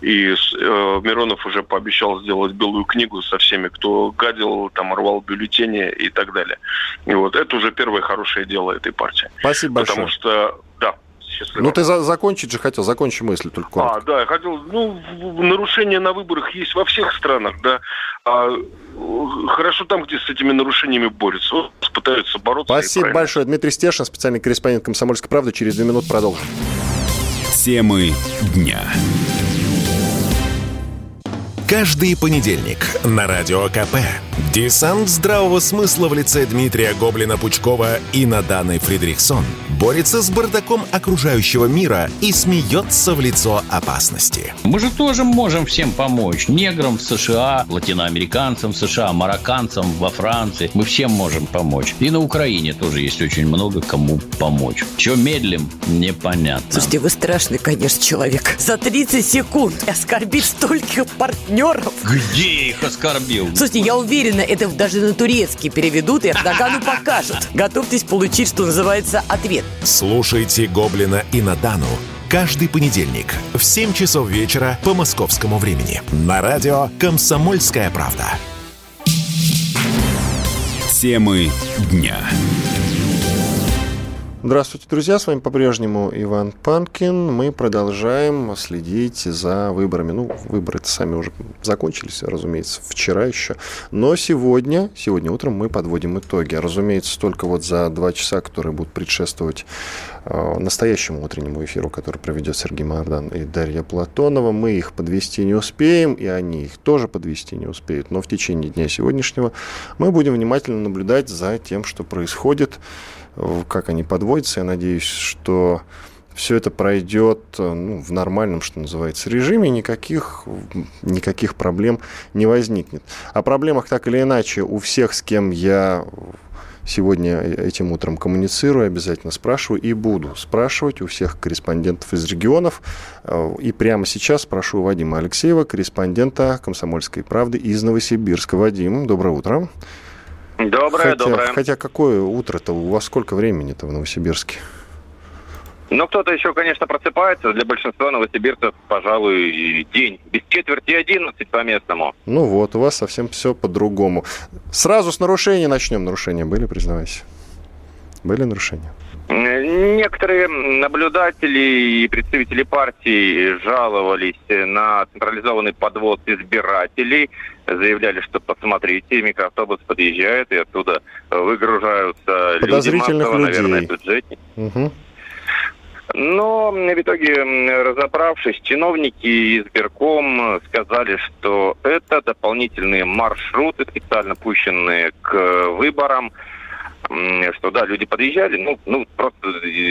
И э, Миронов уже пообещал сделать белую книгу со всеми, кто гадил, там рвал бюллетени и так далее. И вот это уже первое хорошее дело этой партии. Спасибо большое. Потому что, да, счастливо. Ну, ты за закончить же хотел, закончи мысль только коротко. А, да, я хотел, ну, нарушения на выборах есть во всех странах, да. А, хорошо там, где с этими нарушениями борются. Вот, пытаются бороться. Спасибо большое. Дмитрий Стешин, специальный корреспондент «Комсомольской правды». Через две минуты продолжим. Темы дня. Каждый понедельник на Радио КП. Десант здравого смысла в лице Дмитрия Гоблина-Пучкова и Наданы Фридрихсон борется с бардаком окружающего мира и смеется в лицо опасности. Мы же тоже можем всем помочь. Неграм в США, латиноамериканцам в США, марокканцам во Франции. Мы всем можем помочь. И на Украине тоже есть очень много кому помочь. Чего медлим, непонятно. Слушайте, вы страшный, конечно, человек. За 30 секунд оскорбить стольких партнеров партнеров. Где я их оскорбил? Слушайте, я уверена, это даже на турецкий переведут и Эрдогану покажут. Готовьтесь получить, что называется, ответ. Слушайте «Гоблина» и «Надану» каждый понедельник в 7 часов вечера по московскому времени на радио «Комсомольская правда». Темы дня. Здравствуйте, друзья! С вами по-прежнему Иван Панкин. Мы продолжаем следить за выборами. Ну, выборы-то сами уже закончились, разумеется, вчера еще. Но сегодня, сегодня утром мы подводим итоги. Разумеется, только вот за два часа, которые будут предшествовать э, настоящему утреннему эфиру, который проведет Сергей Мардан и Дарья Платонова, мы их подвести не успеем, и они их тоже подвести не успеют. Но в течение дня сегодняшнего мы будем внимательно наблюдать за тем, что происходит как они подводятся. Я надеюсь, что все это пройдет ну, в нормальном, что называется, режиме, никаких, никаких проблем не возникнет. О проблемах так или иначе у всех, с кем я сегодня этим утром коммуницирую, обязательно спрашиваю и буду спрашивать у всех корреспондентов из регионов. И прямо сейчас спрошу Вадима Алексеева, корреспондента «Комсомольской правды» из Новосибирска. Вадим, доброе утро. Доброе, хотя, доброе. Хотя какое утро-то? У вас сколько времени-то в Новосибирске? Ну, кто-то еще, конечно, просыпается. Для большинства новосибирцев, пожалуй, день. Без четверти 11 по местному. Ну вот, у вас совсем все по-другому. Сразу с нарушения начнем. Нарушения были, признавайся? Были нарушения? Некоторые наблюдатели и представители партии жаловались на централизованный подвоз избирателей, заявляли, что посмотрите, микроавтобус подъезжает, и оттуда выгружаются люди массово, людей. наверное, бюджетники. Угу. Но в итоге, разобравшись, чиновники избирком сказали, что это дополнительные маршруты, специально пущенные к выборам, что да, люди подъезжали, ну, ну просто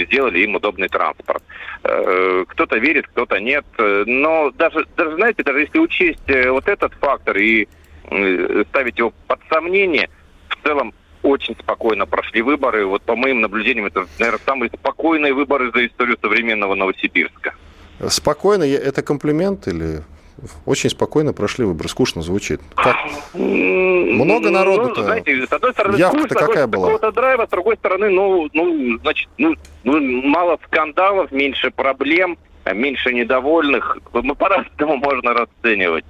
сделали им удобный транспорт. Э, кто-то верит, кто-то нет. Но даже, даже, знаете, даже если учесть э, вот этот фактор и ставить его под сомнение, в целом очень спокойно прошли выборы. Вот по моим наблюдениям, это, наверное, самые спокойные выборы за историю современного Новосибирска. Спокойно, это комплимент или очень спокойно прошли выборы. Скучно звучит. Как? Много народу-то. Ну, знаете, с одной стороны, Явка-то какая была? Какого-то драйва, с другой стороны, ну, ну, значит, ну, ну, мало скандалов, меньше проблем, меньше недовольных. Ну, по-разному можно расценивать.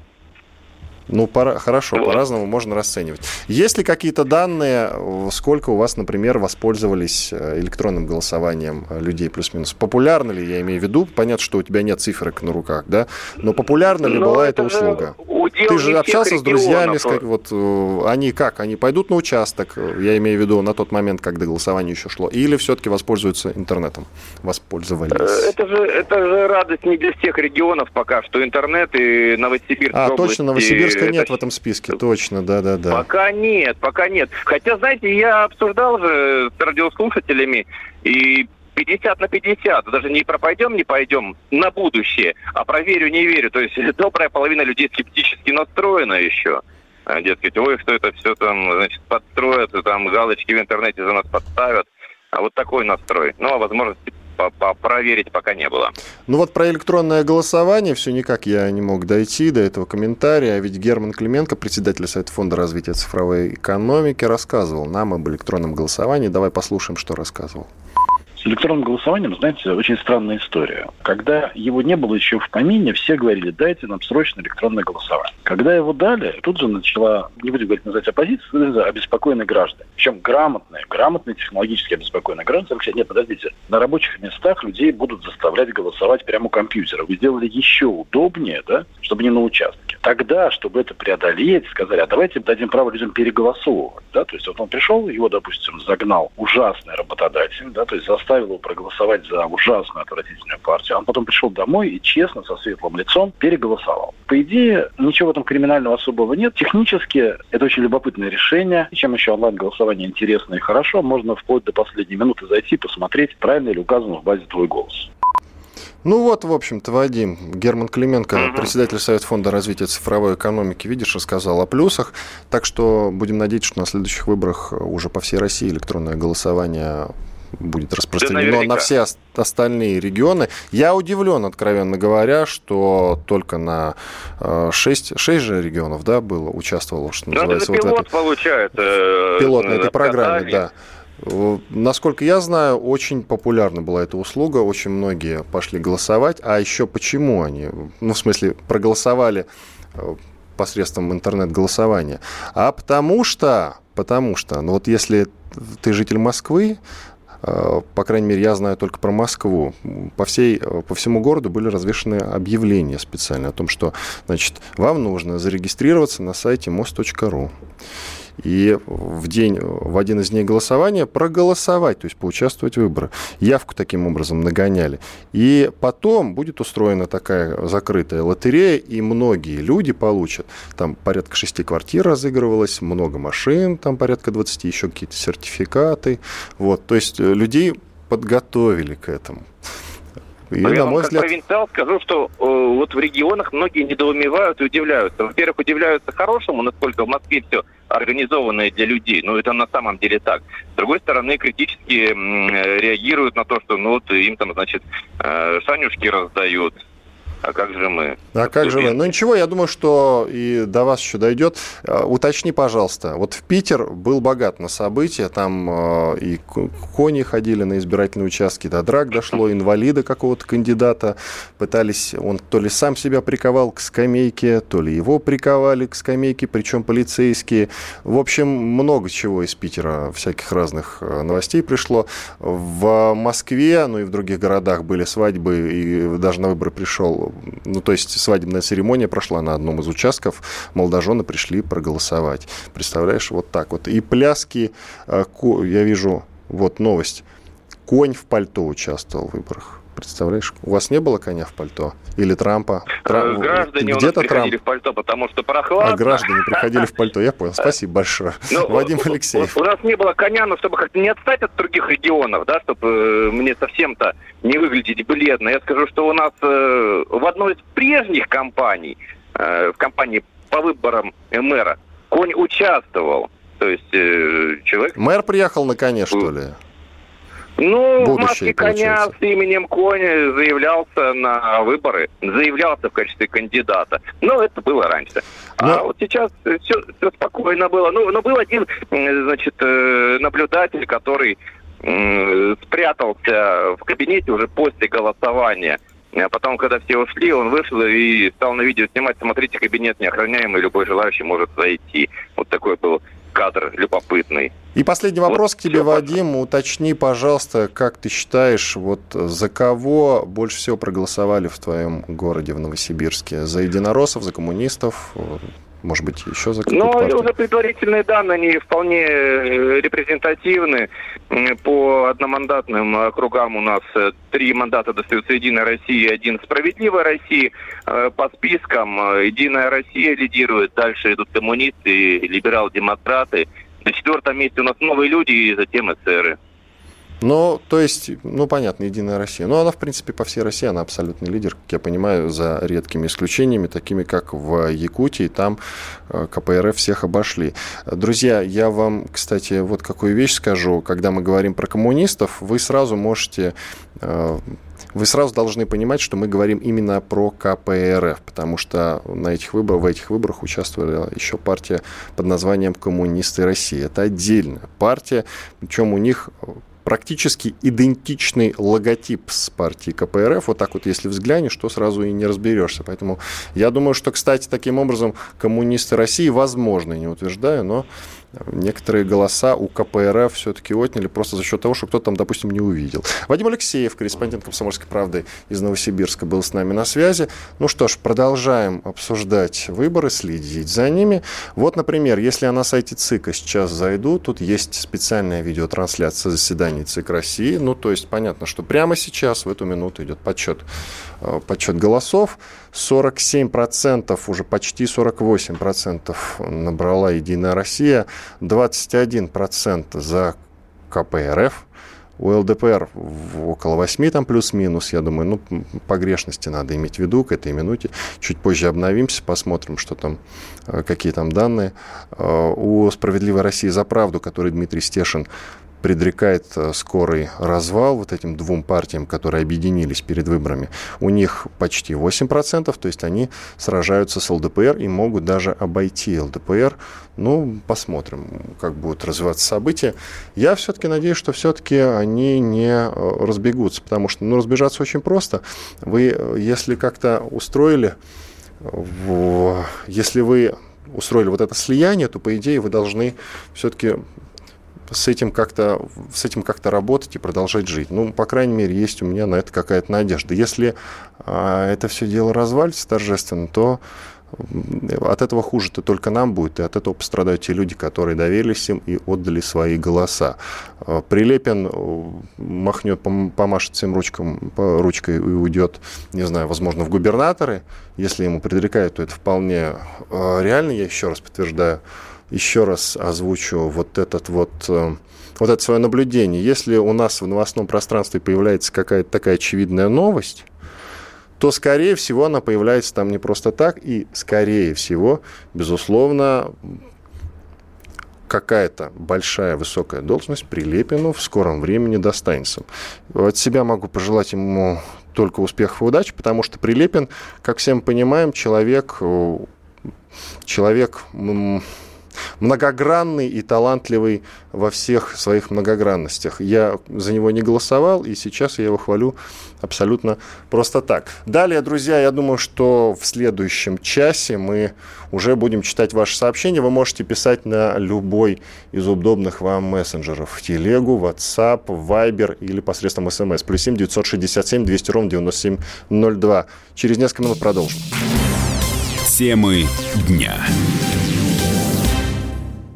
Ну, пора, хорошо, по-разному можно расценивать. Есть ли какие-то данные, сколько у вас, например, воспользовались э, электронным голосованием э, людей плюс-минус? Популярно ли, я имею в виду, понятно, что у тебя нет цифрок на руках, да, но популярна ли но была эта услуга? Ты же общался с друзьями, сказать, вот э, они как, они пойдут на участок, я имею в виду на тот момент, когда голосование еще шло, или все-таки воспользуются интернетом? Воспользовались? Это же, это же радость не для всех регионов пока, что интернет и Новосибирск. А, точно, Новосибирск Омска нет в этом списке, точно, да-да-да. Пока нет, пока нет. Хотя, знаете, я обсуждал же с радиослушателями, и 50 на 50. Даже не пропойдем, не пойдем на будущее, а проверю, не верю. То есть добрая половина людей скептически настроена еще. А, дескать, ой, что это все там, значит, подстроят, там галочки в интернете за нас подставят. А вот такой настрой. Ну, а возможности проверить пока не было. Ну вот про электронное голосование все никак я не мог дойти до этого комментария. А ведь Герман Клименко, председатель Совета фонда развития цифровой экономики, рассказывал нам об электронном голосовании. Давай послушаем, что рассказывал. Электронным голосованием, знаете, очень странная история. Когда его не было еще в помине, все говорили, дайте нам срочно электронное голосование. Когда его дали, тут же начала, не будем говорить называть оппозицию, обеспокоенные граждане. Причем грамотные, грамотные, технологически обеспокоенные граждане. Нет, подождите, на рабочих местах людей будут заставлять голосовать прямо у компьютера. Вы сделали еще удобнее, да, чтобы не на участке. Тогда, чтобы это преодолеть, сказали, а давайте дадим право людям переголосовывать. Да? То есть вот он пришел, его, допустим, загнал ужасный работодатель, да, то есть заставил его проголосовать за ужасную отвратительную партию. Он потом пришел домой и честно, со светлым лицом, переголосовал. По идее, ничего в этом криминального особого нет. Технически это очень любопытное решение. И чем еще онлайн-голосование интересно и хорошо, можно вплоть до последней минуты зайти посмотреть, правильно ли указан в базе твой голос. Ну вот, в общем-то, Вадим, Герман Клименко, mm-hmm. председатель Совета фонда развития цифровой экономики, видишь, рассказал о плюсах. Так что будем надеяться, что на следующих выборах уже по всей России электронное голосование будет распространено да, на все остальные регионы. Я удивлен, откровенно говоря, что только на 6, 6 же регионов да, было, участвовало, что ну, называется. Это вот пилот этой, получается. Э, пилот на этой программе, да. Насколько я знаю, очень популярна была эта услуга, очень многие пошли голосовать. А еще почему они, ну, в смысле, проголосовали э, посредством интернет-голосования? А потому что, потому что, ну вот если ты житель Москвы, э, по крайней мере, я знаю только про Москву. По, всей, э, по всему городу были развешены объявления специально о том, что значит, вам нужно зарегистрироваться на сайте мост.ру и в день, в один из дней голосования проголосовать, то есть поучаствовать в выборах. Явку таким образом нагоняли. И потом будет устроена такая закрытая лотерея, и многие люди получат, там порядка шести квартир разыгрывалось, много машин, там порядка 20, еще какие-то сертификаты. Вот, то есть э, людей подготовили к этому. И, Но я вам взгляд... как провинциал скажу, что э, вот в регионах многие недоумевают и удивляются. Во-первых, удивляются хорошему, насколько в Москве все организованное для людей. Но это на самом деле так. С другой стороны, критически э, реагируют на то, что ну вот им там, значит, э, шанюшки раздают, а как же мы? А как же мы? Ну ничего, я думаю, что и до вас еще дойдет. А, уточни, пожалуйста, вот в Питер был богат на события, там а, и кони ходили на избирательные участки, до драк дошло, инвалида какого-то кандидата пытались, он то ли сам себя приковал к скамейке, то ли его приковали к скамейке, причем полицейские. В общем, много чего из Питера, всяких разных а, новостей пришло. В Москве, ну и в других городах были свадьбы, и даже на выборы пришел ну, то есть свадебная церемония прошла на одном из участков, молодожены пришли проголосовать. Представляешь, вот так вот. И пляски, э, я вижу, вот новость, конь в пальто участвовал в выборах. Представляешь, у вас не было коня в пальто? Или Трампа? Трам... Граждане Где-то приходили Трамп... в пальто, потому что прохладно. А граждане приходили в пальто, я понял. Спасибо большое. Ну, Вадим Алексеев. У нас не было коня, но чтобы как-то не отстать от других регионов, да, чтобы э, мне совсем-то не выглядеть бледно, я скажу, что у нас э, в одной из прежних компаний, э, в компании по выборам мэра, конь участвовал. То есть человек... Мэр приехал на коне, что ли? Ну, в маске коня с именем Коня заявлялся на выборы, заявлялся в качестве кандидата. Но это было раньше. Но... А вот сейчас все, все спокойно было. Ну, но был один, значит, э, наблюдатель, который спрятался в кабинете уже после голосования. А потом, когда все ушли, он вышел и стал на видео снимать. Смотрите, кабинет неохраняемый, любой желающий может зайти. Вот такой был кадр любопытный. И последний вопрос вот к тебе, Вадим. Уточни, пожалуйста, как ты считаешь, вот за кого больше всего проголосовали в твоем городе, в Новосибирске? За единороссов, за коммунистов? Может быть, еще за Ну, уже предварительные данные, они вполне э, репрезентативны. По одномандатным округам у нас э, три мандата достаются Единой России, один Справедливой России. Э, по спискам Единая Россия лидирует, дальше идут коммунисты, либерал-демократы. На четвертом месте у нас новые люди и затем эсеры. Но, то есть, ну, понятно, Единая Россия. Но она, в принципе, по всей России, она абсолютный лидер, как я понимаю, за редкими исключениями, такими как в Якутии, там э, КПРФ всех обошли. Друзья, я вам, кстати, вот какую вещь скажу. Когда мы говорим про коммунистов, вы сразу можете э, вы сразу должны понимать, что мы говорим именно про КПРФ, потому что на этих выборах, в этих выборах участвовала еще партия под названием «Коммунисты России». Это отдельная партия, причем у них практически идентичный логотип с партией КПРФ. Вот так вот, если взглянешь, то сразу и не разберешься. Поэтому я думаю, что, кстати, таким образом коммунисты России, возможно, не утверждаю, но некоторые голоса у КПРФ все-таки отняли просто за счет того, что кто-то там, допустим, не увидел. Вадим Алексеев, корреспондент «Комсомольской правды» из Новосибирска, был с нами на связи. Ну что ж, продолжаем обсуждать выборы, следить за ними. Вот, например, если я на сайте ЦИКа сейчас зайду, тут есть специальная видеотрансляция заседаний ЦИК России. Ну, то есть понятно, что прямо сейчас, в эту минуту идет подсчет, подсчет голосов. 47%, уже почти 48% набрала «Единая Россия», 21% за КПРФ, у ЛДПР около 8 там плюс-минус, я думаю, ну, погрешности надо иметь в виду к этой минуте. Чуть позже обновимся, посмотрим, что там, э, какие там данные. Э, у «Справедливой России за правду», который Дмитрий Стешин предрекает э, скорый развал вот этим двум партиям, которые объединились перед выборами. У них почти 8%, то есть они сражаются с ЛДПР и могут даже обойти ЛДПР. Ну, посмотрим, как будут развиваться события. Я все-таки надеюсь, что все-таки они не э, разбегутся, потому что ну, разбежаться очень просто. Вы, э, если как-то устроили, если вы устроили вот это слияние, то, по идее, вы должны все-таки с этим как-то с этим как-то работать и продолжать жить. Ну, по крайней мере, есть у меня на это какая-то надежда. Если а, это все дело развалится торжественно, то от этого хуже-то только нам будет, и от этого пострадают те люди, которые доверились им и отдали свои голоса. А, Прилепин э, махнет, помашет всем ручкам, ручкой и уйдет, не знаю, возможно, в губернаторы. Если ему предрекают, то это вполне э, реально, я еще раз подтверждаю еще раз озвучу вот этот вот э, вот это свое наблюдение. Если у нас в новостном пространстве появляется какая-то такая очевидная новость, то, скорее всего, она появляется там не просто так, и, скорее всего, безусловно, какая-то большая высокая должность Прилепину в скором времени достанется. От себя могу пожелать ему только успехов и удачи, потому что Прилепин, как всем понимаем, человек, э, человек многогранный и талантливый во всех своих многогранностях. Я за него не голосовал, и сейчас я его хвалю абсолютно просто так. Далее, друзья, я думаю, что в следующем часе мы уже будем читать ваши сообщения. Вы можете писать на любой из удобных вам мессенджеров. Телегу, WhatsApp, Viber или посредством смс. Плюс 7 967 200 ровно 9702. Через несколько минут продолжим. Темы дня.